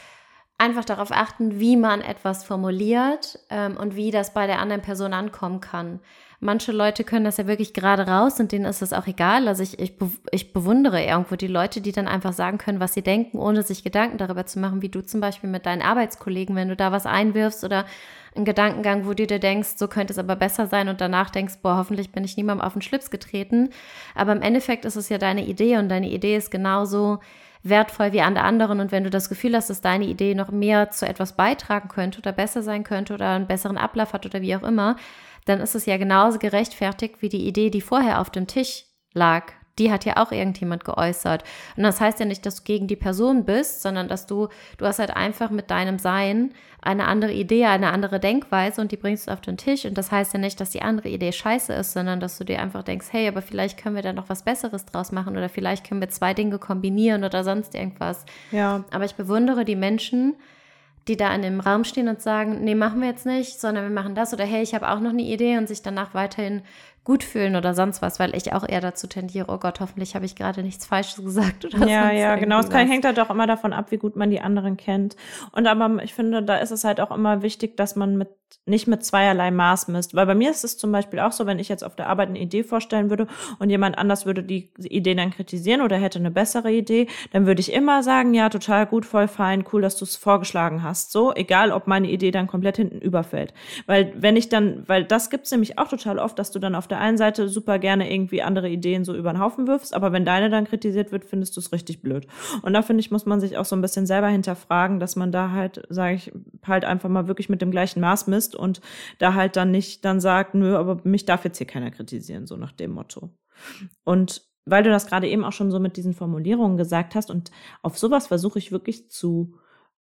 Speaker 2: einfach darauf achten, wie man etwas formuliert ähm, und wie das bei der anderen Person ankommen kann. Manche Leute können das ja wirklich gerade raus und denen ist es auch egal. Also ich, ich, ich bewundere irgendwo die Leute, die dann einfach sagen können, was sie denken, ohne sich Gedanken darüber zu machen, wie du zum Beispiel mit deinen Arbeitskollegen, wenn du da was einwirfst oder einen Gedankengang, wo du dir denkst, so könnte es aber besser sein und danach denkst, boah, hoffentlich bin ich niemandem auf den Schlips getreten. Aber im Endeffekt ist es ja deine Idee und deine Idee ist genauso wertvoll wie an der anderen. Und wenn du das Gefühl hast, dass deine Idee noch mehr zu etwas beitragen könnte oder besser sein könnte oder einen besseren Ablauf hat oder wie auch immer, dann ist es ja genauso gerechtfertigt wie die Idee, die vorher auf dem Tisch lag. Die hat ja auch irgendjemand geäußert. Und das heißt ja nicht, dass du gegen die Person bist, sondern dass du, du hast halt einfach mit deinem Sein eine andere Idee, eine andere Denkweise und die bringst du auf den Tisch. Und das heißt ja nicht, dass die andere Idee scheiße ist, sondern dass du dir einfach denkst, hey, aber vielleicht können wir da noch was Besseres draus machen oder vielleicht können wir zwei Dinge kombinieren oder sonst irgendwas.
Speaker 1: Ja.
Speaker 2: Aber ich bewundere die Menschen, die da in dem Raum stehen und sagen, nee, machen wir jetzt nicht, sondern wir machen das oder hey, ich habe auch noch eine Idee und sich danach weiterhin gut fühlen oder sonst was, weil ich auch eher dazu tendiere, oh Gott, hoffentlich habe ich gerade nichts Falsches gesagt oder
Speaker 1: Ja, ja, genau. Es kann, hängt halt auch immer davon ab, wie gut man die anderen kennt. Und aber ich finde, da ist es halt auch immer wichtig, dass man mit nicht mit zweierlei Maß misst. Weil bei mir ist es zum Beispiel auch so, wenn ich jetzt auf der Arbeit eine Idee vorstellen würde und jemand anders würde die Idee dann kritisieren oder hätte eine bessere Idee, dann würde ich immer sagen, ja, total gut, voll fein, cool, dass du es vorgeschlagen hast. So, egal, ob meine Idee dann komplett hinten überfällt. Weil wenn ich dann, weil das gibt's nämlich auch total oft, dass du dann auf der einen Seite super gerne irgendwie andere Ideen so über den Haufen wirfst, aber wenn deine dann kritisiert wird, findest du es richtig blöd. Und da finde ich, muss man sich auch so ein bisschen selber hinterfragen, dass man da halt, sage ich, halt einfach mal wirklich mit dem gleichen Maß misst und da halt dann nicht dann sagt, nö, aber mich darf jetzt hier keiner kritisieren, so nach dem Motto. Und weil du das gerade eben auch schon so mit diesen Formulierungen gesagt hast und auf sowas versuche ich wirklich zu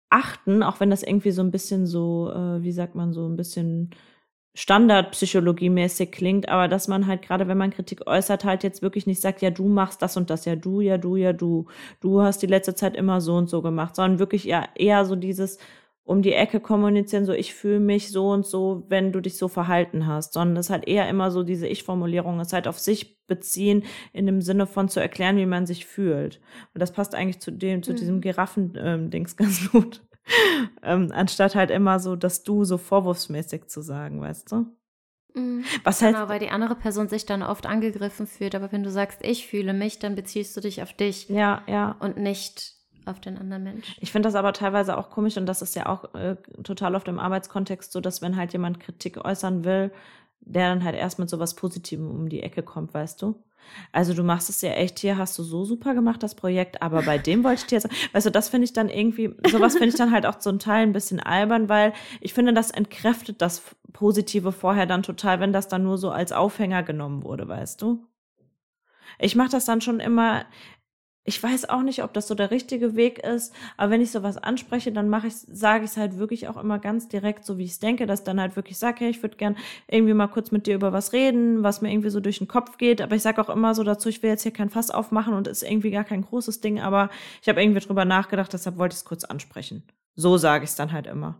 Speaker 1: achten, auch wenn das irgendwie so ein bisschen so, äh, wie sagt man, so ein bisschen Standardpsychologie-mäßig klingt, aber dass man halt gerade, wenn man Kritik äußert, halt jetzt wirklich nicht sagt, ja, du machst das und das, ja, du, ja, du, ja, du, du hast die letzte Zeit immer so und so gemacht, sondern wirklich ja eher so dieses, um die Ecke kommunizieren, so ich fühle mich so und so, wenn du dich so verhalten hast, sondern es halt eher immer so diese Ich-Formulierung, es halt auf sich beziehen, in dem Sinne von zu erklären, wie man sich fühlt. Und das passt eigentlich zu dem, zu diesem mhm. Giraffen-Dings ganz gut. ähm, anstatt halt immer so, dass du so vorwurfsmäßig zu sagen, weißt du?
Speaker 2: Mhm. Was halt, genau, weil die andere Person sich dann oft angegriffen fühlt, aber wenn du sagst, ich fühle mich, dann beziehst du dich auf dich.
Speaker 1: Ja, ja.
Speaker 2: Und nicht auf den anderen Menschen.
Speaker 1: Ich finde das aber teilweise auch komisch und das ist ja auch äh, total oft im Arbeitskontext so, dass wenn halt jemand Kritik äußern will, der dann halt erst mit sowas Positivem um die Ecke kommt, weißt du? Also du machst es ja echt, hier hast du so super gemacht, das Projekt, aber bei dem wollte ich dir jetzt, weißt du, das finde ich dann irgendwie, sowas finde ich dann halt auch zum Teil ein bisschen albern, weil ich finde, das entkräftet das Positive vorher dann total, wenn das dann nur so als Aufhänger genommen wurde, weißt du? Ich mache das dann schon immer, ich weiß auch nicht, ob das so der richtige Weg ist, aber wenn ich sowas anspreche, dann mache ich, sage ich es halt wirklich auch immer ganz direkt, so wie ich es denke, dass dann halt wirklich sage, hey, ich würde gern irgendwie mal kurz mit dir über was reden, was mir irgendwie so durch den Kopf geht. Aber ich sage auch immer so dazu, ich will jetzt hier kein Fass aufmachen und ist irgendwie gar kein großes Ding, aber ich habe irgendwie drüber nachgedacht, deshalb wollte ich es kurz ansprechen. So sage ich es dann halt immer.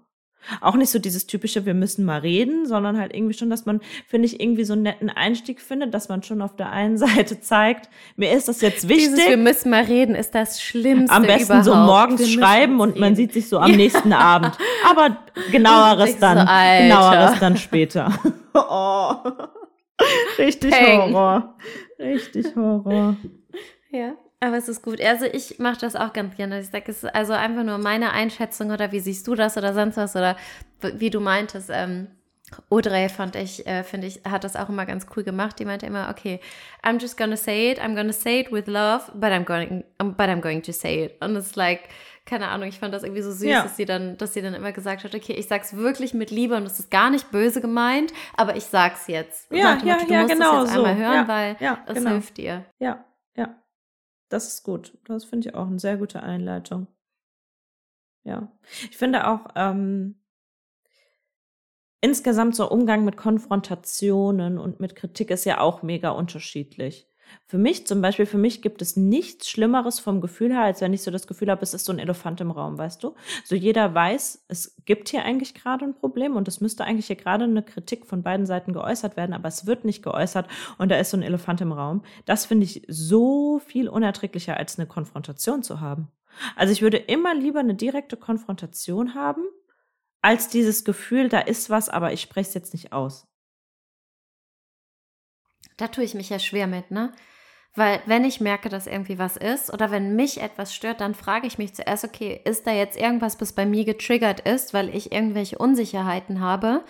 Speaker 1: Auch nicht so dieses typische, wir müssen mal reden, sondern halt irgendwie schon, dass man, finde ich, irgendwie so einen netten Einstieg findet, dass man schon auf der einen Seite zeigt, mir ist das jetzt wichtig. Dieses,
Speaker 2: wir müssen mal reden, ist das Schlimmste
Speaker 1: Am besten
Speaker 2: überhaupt.
Speaker 1: so morgens schreiben und man sieht sich so am nächsten Abend. Aber genaueres dann, so, genaueres dann später. oh. Richtig Peng. Horror. Richtig Horror.
Speaker 2: Ja. Aber es ist gut. Also ich mache das auch ganz gerne. Ich sage, es ist also einfach nur meine Einschätzung oder wie siehst du das oder sonst was oder wie du meintest. Ähm, Audrey fand ich, äh, finde ich, hat das auch immer ganz cool gemacht. Die meinte immer, okay, I'm just gonna say it, I'm gonna say it with love, but I'm going, but I'm going to say it. Und es ist like, keine Ahnung, ich fand das irgendwie so süß, ja. dass sie dann, dass sie dann immer gesagt hat, okay, ich sag's wirklich mit Liebe und es ist gar nicht böse gemeint, aber ich sag's jetzt.
Speaker 1: Ja, ja, Motto, du ja, musst genau es jetzt
Speaker 2: so. einmal hören, ja, weil ja, es
Speaker 1: genau.
Speaker 2: hilft dir.
Speaker 1: Ja, ja. Das ist gut. Das finde ich auch eine sehr gute Einleitung. Ja. Ich finde auch, ähm, insgesamt so Umgang mit Konfrontationen und mit Kritik ist ja auch mega unterschiedlich. Für mich zum Beispiel, für mich gibt es nichts Schlimmeres vom Gefühl her, als wenn ich so das Gefühl habe, es ist so ein Elefant im Raum, weißt du? So jeder weiß, es gibt hier eigentlich gerade ein Problem und es müsste eigentlich hier gerade eine Kritik von beiden Seiten geäußert werden, aber es wird nicht geäußert und da ist so ein Elefant im Raum. Das finde ich so viel unerträglicher, als eine Konfrontation zu haben. Also ich würde immer lieber eine direkte Konfrontation haben, als dieses Gefühl, da ist was, aber ich spreche es jetzt nicht aus.
Speaker 2: Da tue ich mich ja schwer mit, ne? Weil wenn ich merke, dass irgendwie was ist oder wenn mich etwas stört, dann frage ich mich zuerst, okay, ist da jetzt irgendwas, was bei mir getriggert ist, weil ich irgendwelche Unsicherheiten habe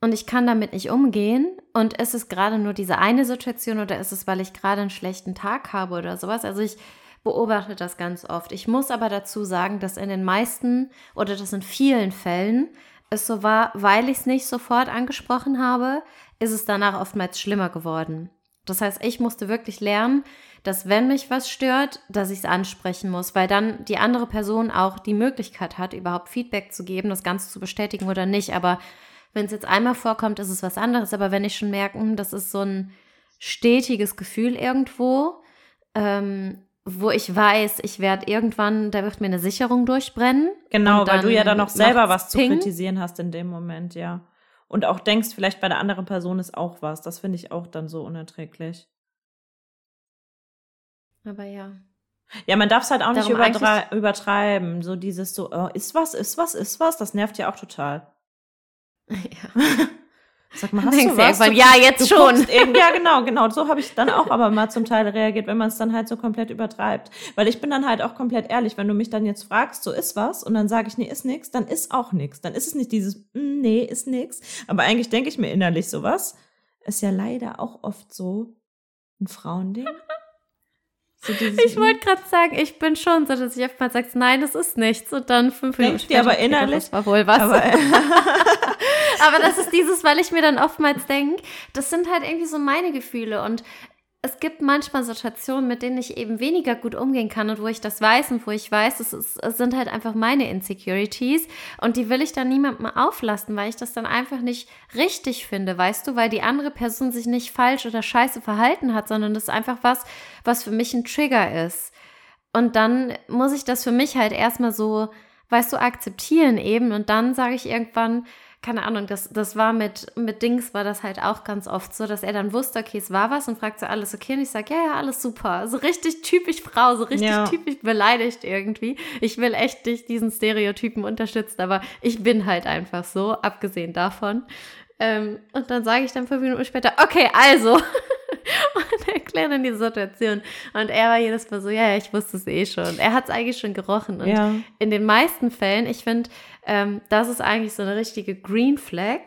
Speaker 2: und ich kann damit nicht umgehen? Und ist es gerade nur diese eine Situation oder ist es, weil ich gerade einen schlechten Tag habe oder sowas? Also ich beobachte das ganz oft. Ich muss aber dazu sagen, dass in den meisten oder das in vielen Fällen es so war, weil ich es nicht sofort angesprochen habe, ist es danach oftmals schlimmer geworden. Das heißt, ich musste wirklich lernen, dass wenn mich was stört, dass ich es ansprechen muss, weil dann die andere Person auch die Möglichkeit hat, überhaupt Feedback zu geben, das Ganze zu bestätigen oder nicht. Aber wenn es jetzt einmal vorkommt, ist es was anderes. Aber wenn ich schon merke, hm, das ist so ein stetiges Gefühl irgendwo, ähm, wo ich weiß, ich werde irgendwann, da wird mir eine Sicherung durchbrennen.
Speaker 1: Genau, weil du ja dann noch selber was Ping. zu kritisieren hast in dem Moment, ja und auch denkst, vielleicht bei der anderen Person ist auch was. Das finde ich auch dann so unerträglich.
Speaker 2: Aber ja.
Speaker 1: Ja, man darf es halt auch nicht übertreiben. So dieses so, oh, ist was, ist was, ist was, das nervt ja auch total.
Speaker 2: Ja.
Speaker 1: Sag mal, hast du
Speaker 2: was? Du, ja, jetzt schon.
Speaker 1: ja, genau, genau. So habe ich dann auch aber mal zum Teil reagiert, wenn man es dann halt so komplett übertreibt. Weil ich bin dann halt auch komplett ehrlich, wenn du mich dann jetzt fragst, so ist was, und dann sage ich, nee, ist nix, dann ist auch nix. Dann ist es nicht dieses, mm, nee, ist nix. Aber eigentlich denke ich mir innerlich sowas. Ist ja leider auch oft so ein Frauending.
Speaker 2: So ich wollte gerade sagen, ich bin schon so, dass ich oftmals sage, nein, das ist nichts. Und dann fünf Minuten
Speaker 1: später. aber innerlich.
Speaker 2: Das war wohl was. Aber, aber das ist dieses, weil ich mir dann oftmals denke, das sind halt irgendwie so meine Gefühle. Und es gibt manchmal Situationen, mit denen ich eben weniger gut umgehen kann und wo ich das weiß und wo ich weiß, es, ist, es sind halt einfach meine Insecurities und die will ich dann niemandem auflasten, weil ich das dann einfach nicht richtig finde, weißt du, weil die andere Person sich nicht falsch oder scheiße verhalten hat, sondern das ist einfach was, was für mich ein Trigger ist. Und dann muss ich das für mich halt erstmal so, weißt du, akzeptieren eben und dann sage ich irgendwann, keine Ahnung, das, das war mit, mit Dings, war das halt auch ganz oft so, dass er dann wusste, okay, es war was und fragt so, alles okay? Und ich sage, ja, ja, alles super. So richtig typisch Frau, so richtig ja. typisch beleidigt irgendwie. Ich will echt nicht diesen Stereotypen unterstützen, aber ich bin halt einfach so, abgesehen davon. Ähm, und dann sage ich dann fünf Minuten später, okay, also. und erkläre dann die Situation. Und er war jedes Mal so, ja, ja ich wusste es eh schon. Er hat es eigentlich schon gerochen. Und
Speaker 1: ja.
Speaker 2: in den meisten Fällen, ich finde, ähm, das ist eigentlich so eine richtige Green Flag.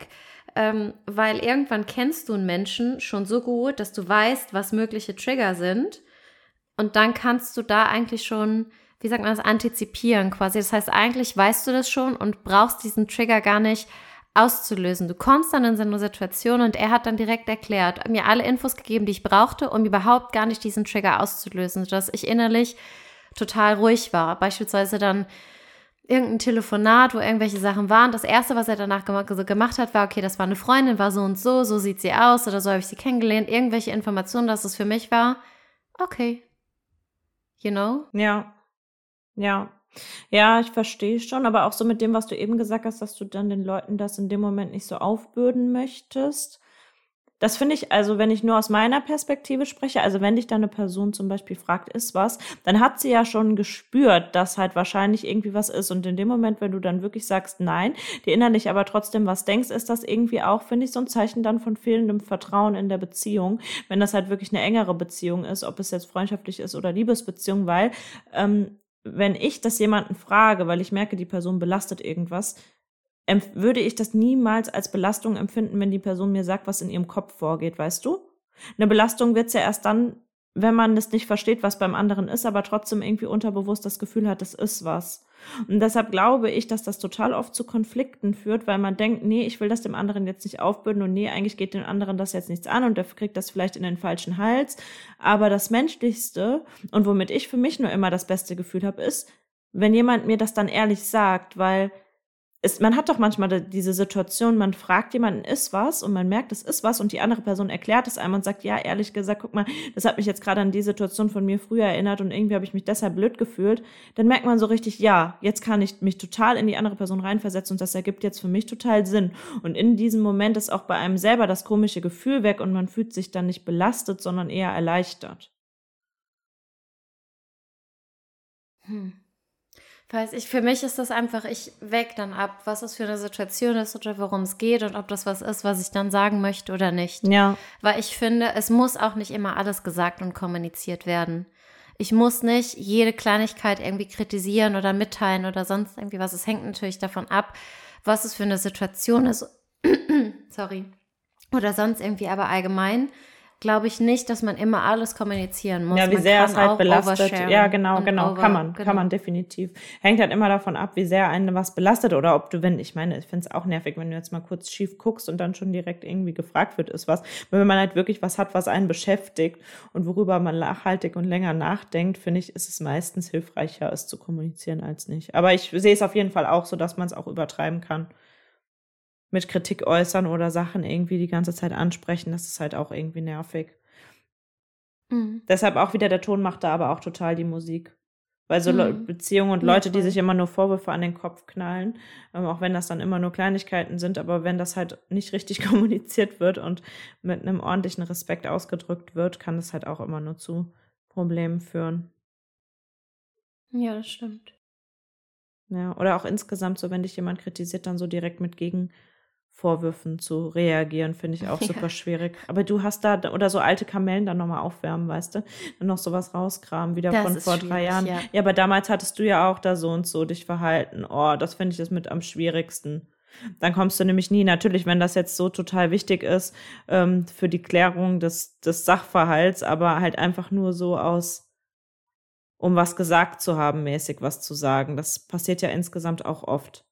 Speaker 2: ähm, weil irgendwann kennst du einen Menschen schon so gut, dass du weißt, was mögliche Trigger sind. Und dann kannst du da eigentlich schon, wie sagt man das, antizipieren quasi. Das heißt, eigentlich weißt du das schon und brauchst diesen Trigger gar nicht auszulösen. Du kommst dann in so eine Situation und er hat dann direkt erklärt, mir alle Infos gegeben, die ich brauchte, um überhaupt gar nicht diesen Trigger auszulösen, sodass ich innerlich total ruhig war. Beispielsweise dann irgendein Telefonat, wo irgendwelche Sachen waren. Das erste, was er danach gemacht hat, war, okay, das war eine Freundin, war so und so, so sieht sie aus oder so habe ich sie kennengelernt. Irgendwelche Informationen, dass es für mich war, okay. You know?
Speaker 1: Ja. Ja. Ja, ich verstehe schon, aber auch so mit dem, was du eben gesagt hast, dass du dann den Leuten das in dem Moment nicht so aufbürden möchtest. Das finde ich, also wenn ich nur aus meiner Perspektive spreche, also wenn dich da eine Person zum Beispiel fragt, ist was, dann hat sie ja schon gespürt, dass halt wahrscheinlich irgendwie was ist. Und in dem Moment, wenn du dann wirklich sagst, nein, dir innerlich aber trotzdem was denkst, ist das irgendwie auch, finde ich, so ein Zeichen dann von fehlendem Vertrauen in der Beziehung, wenn das halt wirklich eine engere Beziehung ist, ob es jetzt freundschaftlich ist oder Liebesbeziehung, weil ähm, wenn ich das jemanden frage, weil ich merke, die Person belastet irgendwas, würde ich das niemals als Belastung empfinden, wenn die Person mir sagt, was in ihrem Kopf vorgeht, weißt du? Eine Belastung wird's ja erst dann, wenn man es nicht versteht, was beim anderen ist, aber trotzdem irgendwie unterbewusst das Gefühl hat, es ist was. Und deshalb glaube ich, dass das total oft zu Konflikten führt, weil man denkt, nee, ich will das dem anderen jetzt nicht aufbürden und nee, eigentlich geht dem anderen das jetzt nichts an und der kriegt das vielleicht in den falschen Hals. Aber das Menschlichste und womit ich für mich nur immer das beste Gefühl habe, ist, wenn jemand mir das dann ehrlich sagt, weil ist, man hat doch manchmal diese Situation, man fragt jemanden, ist was und man merkt, es ist was und die andere Person erklärt es einem und sagt, ja, ehrlich gesagt, guck mal, das hat mich jetzt gerade an die Situation von mir früher erinnert und irgendwie habe ich mich deshalb blöd gefühlt. Dann merkt man so richtig, ja, jetzt kann ich mich total in die andere Person reinversetzen und das ergibt jetzt für mich total Sinn. Und in diesem Moment ist auch bei einem selber das komische Gefühl weg und man fühlt sich dann nicht belastet, sondern eher erleichtert.
Speaker 2: Hm. Weiß ich, für mich ist das einfach, ich weg dann ab, was es für eine Situation ist oder worum es geht und ob das was ist, was ich dann sagen möchte oder nicht.
Speaker 1: Ja.
Speaker 2: Weil ich finde, es muss auch nicht immer alles gesagt und kommuniziert werden. Ich muss nicht jede Kleinigkeit irgendwie kritisieren oder mitteilen oder sonst irgendwie was. Es hängt natürlich davon ab, was es für eine Situation ist. Sorry. Oder sonst irgendwie, aber allgemein glaube ich nicht, dass man immer alles kommunizieren muss.
Speaker 1: Ja, wie
Speaker 2: man
Speaker 1: sehr es halt belastet. Ja, genau, genau, over, kann man, genau. kann man definitiv. Hängt halt immer davon ab, wie sehr einen was belastet oder ob du, wenn, ich meine, ich finde es auch nervig, wenn du jetzt mal kurz schief guckst und dann schon direkt irgendwie gefragt wird, ist was. Wenn man halt wirklich was hat, was einen beschäftigt und worüber man nachhaltig und länger nachdenkt, finde ich, ist es meistens hilfreicher, es zu kommunizieren als nicht. Aber ich sehe es auf jeden Fall auch so, dass man es auch übertreiben kann mit Kritik äußern oder Sachen irgendwie die ganze Zeit ansprechen, das ist halt auch irgendwie nervig. Mhm. Deshalb auch wieder der Ton macht da aber auch total die Musik. Weil so mhm. Beziehungen und Leute, die sich immer nur Vorwürfe an den Kopf knallen, ähm, auch wenn das dann immer nur Kleinigkeiten sind, aber wenn das halt nicht richtig kommuniziert wird und mit einem ordentlichen Respekt ausgedrückt wird, kann das halt auch immer nur zu Problemen führen.
Speaker 2: Ja, das stimmt.
Speaker 1: Ja, oder auch insgesamt so, wenn dich jemand kritisiert, dann so direkt mit Gegen Vorwürfen zu reagieren, finde ich auch super ja. schwierig. Aber du hast da, oder so alte Kamellen dann nochmal aufwärmen, weißt du? Dann noch sowas rauskramen, wieder das von vor drei Jahren. Ja. ja, aber damals hattest du ja auch da so und so dich verhalten. Oh, das finde ich das mit am schwierigsten. Dann kommst du nämlich nie, natürlich, wenn das jetzt so total wichtig ist ähm, für die Klärung des, des Sachverhalts, aber halt einfach nur so aus, um was gesagt zu haben, mäßig was zu sagen. Das passiert ja insgesamt auch oft.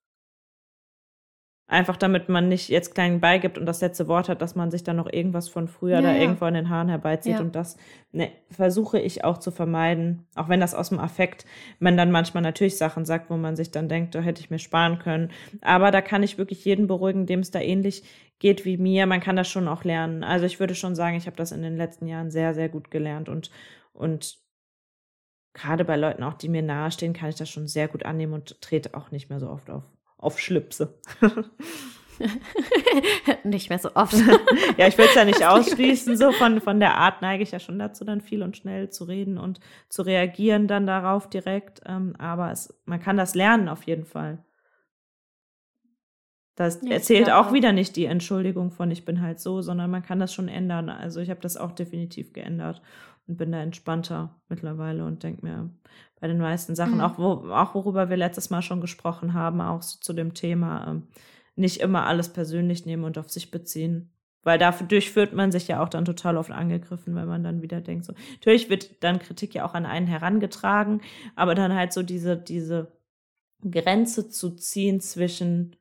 Speaker 1: Einfach damit man nicht jetzt klein beigibt und das letzte Wort hat, dass man sich dann noch irgendwas von früher ja, da ja. irgendwo an den Haaren herbeizieht. Ja. Und das ne, versuche ich auch zu vermeiden. Auch wenn das aus dem Affekt man dann manchmal natürlich Sachen sagt, wo man sich dann denkt, da hätte ich mir sparen können. Aber da kann ich wirklich jeden beruhigen, dem es da ähnlich geht wie mir. Man kann das schon auch lernen. Also ich würde schon sagen, ich habe das in den letzten Jahren sehr, sehr gut gelernt und, und gerade bei Leuten auch, die mir nahestehen, kann ich das schon sehr gut annehmen und trete auch nicht mehr so oft auf auf Schlipse.
Speaker 2: nicht mehr so oft.
Speaker 1: ja, ich will es ja nicht ausschließen. So von, von der Art neige ich ja schon dazu, dann viel und schnell zu reden und zu reagieren dann darauf direkt. Ähm, aber es, man kann das lernen auf jeden Fall. Das ja, erzählt auch, auch wieder nicht die Entschuldigung von ich bin halt so, sondern man kann das schon ändern. Also ich habe das auch definitiv geändert und bin da entspannter mittlerweile und denke mir bei den meisten Sachen, mhm. auch, wo, auch worüber wir letztes Mal schon gesprochen haben, auch so zu dem Thema, ähm, nicht immer alles persönlich nehmen und auf sich beziehen. Weil dadurch fühlt man sich ja auch dann total oft angegriffen, weil man dann wieder denkt, so, natürlich wird dann Kritik ja auch an einen herangetragen, aber dann halt so diese, diese Grenze zu ziehen zwischen,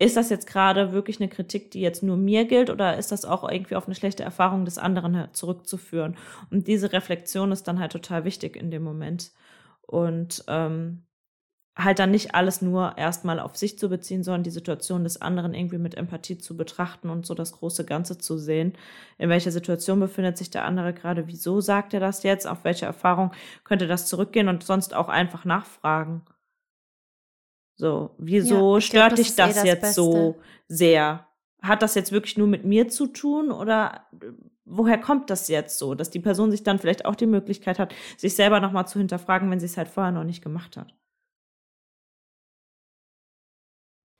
Speaker 1: ist das jetzt gerade wirklich eine Kritik, die jetzt nur mir gilt oder ist das auch irgendwie auf eine schlechte Erfahrung des anderen zurückzuführen? Und diese Reflexion ist dann halt total wichtig in dem Moment. Und ähm, halt dann nicht alles nur erstmal auf sich zu beziehen, sondern die Situation des anderen irgendwie mit Empathie zu betrachten und so das große Ganze zu sehen. In welcher Situation befindet sich der andere gerade? Wieso sagt er das jetzt? Auf welche Erfahrung könnte das zurückgehen? Und sonst auch einfach nachfragen. So, wieso ja, stört glaub, dich das, das eh jetzt das so sehr? Hat das jetzt wirklich nur mit mir zu tun oder äh, woher kommt das jetzt so, dass die Person sich dann vielleicht auch die Möglichkeit hat, sich selber nochmal zu hinterfragen, wenn sie es halt vorher noch nicht gemacht hat?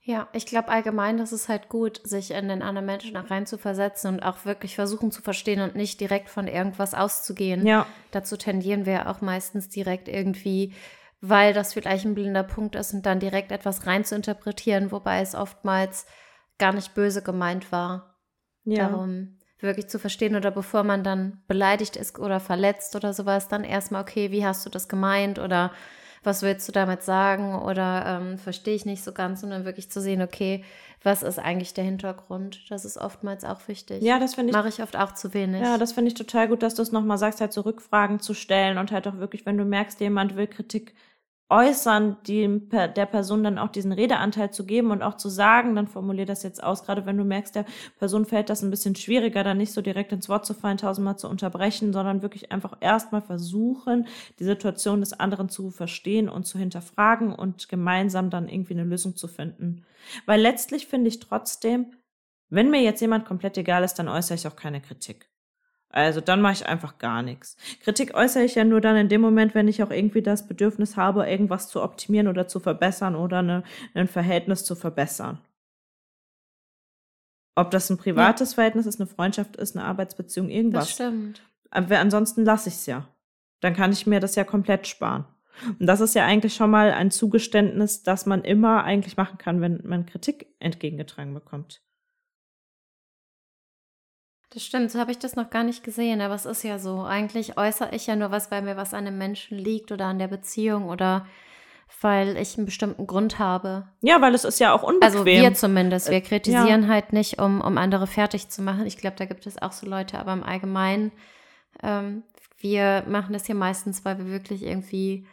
Speaker 2: Ja, ich glaube allgemein, das ist halt gut, sich in den anderen Menschen auch reinzuversetzen und auch wirklich versuchen zu verstehen und nicht direkt von irgendwas auszugehen. Ja. Dazu tendieren wir auch meistens direkt irgendwie weil das vielleicht ein blinder Punkt ist und dann direkt etwas rein zu interpretieren, wobei es oftmals gar nicht böse gemeint war. Ja. Darum wirklich zu verstehen oder bevor man dann beleidigt ist oder verletzt oder sowas, dann erstmal, okay, wie hast du das gemeint oder was willst du damit sagen oder ähm, verstehe ich nicht so ganz und dann wirklich zu sehen, okay, was ist eigentlich der Hintergrund? Das ist oftmals auch wichtig.
Speaker 1: Ja, das finde ich.
Speaker 2: Mache ich oft auch zu wenig.
Speaker 1: Ja, das finde ich total gut, dass du es nochmal sagst, halt so Rückfragen zu stellen und halt auch wirklich, wenn du merkst, jemand will Kritik äußern, die, der Person dann auch diesen Redeanteil zu geben und auch zu sagen, dann formulier das jetzt aus, gerade wenn du merkst, der Person fällt das ein bisschen schwieriger, dann nicht so direkt ins Wort zu fallen, tausendmal zu unterbrechen, sondern wirklich einfach erstmal versuchen, die Situation des anderen zu verstehen und zu hinterfragen und gemeinsam dann irgendwie eine Lösung zu finden. Weil letztlich finde ich trotzdem, wenn mir jetzt jemand komplett egal ist, dann äußere ich auch keine Kritik. Also dann mache ich einfach gar nichts. Kritik äußere ich ja nur dann in dem Moment, wenn ich auch irgendwie das Bedürfnis habe, irgendwas zu optimieren oder zu verbessern oder eine, ein Verhältnis zu verbessern. Ob das ein privates ja. Verhältnis ist, eine Freundschaft ist, eine Arbeitsbeziehung, irgendwas. Das
Speaker 2: stimmt.
Speaker 1: Aber ansonsten lasse ich es ja. Dann kann ich mir das ja komplett sparen. Und das ist ja eigentlich schon mal ein Zugeständnis, das man immer eigentlich machen kann, wenn man Kritik entgegengetragen bekommt.
Speaker 2: Das stimmt, so habe ich das noch gar nicht gesehen, aber es ist ja so. Eigentlich äußere ich ja nur was, weil mir was an dem Menschen liegt oder an der Beziehung oder weil ich einen bestimmten Grund habe.
Speaker 1: Ja, weil es ist ja auch unbequem.
Speaker 2: Also wir zumindest. Wir äh, kritisieren ja. halt nicht, um, um andere fertig zu machen. Ich glaube, da gibt es auch so Leute, aber im Allgemeinen, ähm, wir machen das hier meistens, weil wir wirklich irgendwie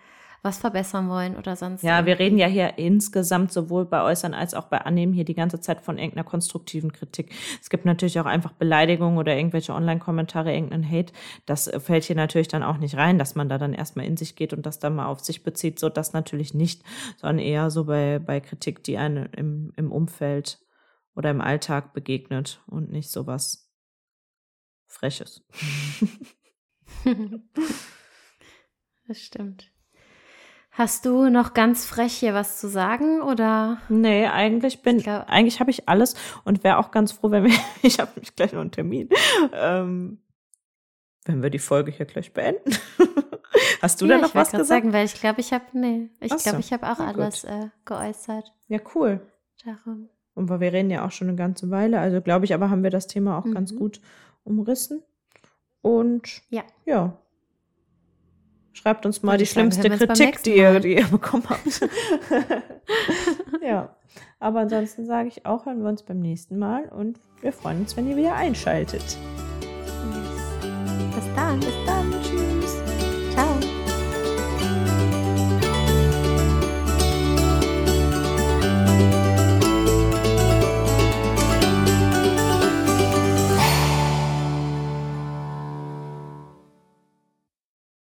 Speaker 2: was verbessern wollen oder sonst.
Speaker 1: Ja, wir reden ja hier insgesamt sowohl bei Äußern als auch bei Annehmen hier die ganze Zeit von irgendeiner konstruktiven Kritik. Es gibt natürlich auch einfach Beleidigungen oder irgendwelche Online-Kommentare, irgendeinen Hate. Das fällt hier natürlich dann auch nicht rein, dass man da dann erstmal in sich geht und das dann mal auf sich bezieht. So das natürlich nicht, sondern eher so bei, bei Kritik, die einem im, im Umfeld oder im Alltag begegnet und nicht sowas Freches.
Speaker 2: das stimmt. Hast du noch ganz frech hier was zu sagen oder?
Speaker 1: Nee, eigentlich bin, glaub, eigentlich habe ich alles und wäre auch ganz froh, wenn wir, ich habe mich gleich noch einen Termin, ähm, wenn wir die Folge hier gleich beenden. Hast du ja, da noch was gesagt? sagen,
Speaker 2: weil ich glaube, ich habe, nee, ich glaube, ich habe auch Na, alles äh, geäußert.
Speaker 1: Ja, cool. Darum. Und weil wir reden ja auch schon eine ganze Weile, also glaube ich, aber haben wir das Thema auch mhm. ganz gut umrissen. Und
Speaker 2: ja.
Speaker 1: ja, Schreibt uns mal die schlimmste Kritik, die ihr, die ihr bekommen habt. ja. Aber ansonsten sage ich auch, hören wir uns beim nächsten Mal und wir freuen uns, wenn ihr wieder einschaltet.
Speaker 2: Bis dann. Bis dann.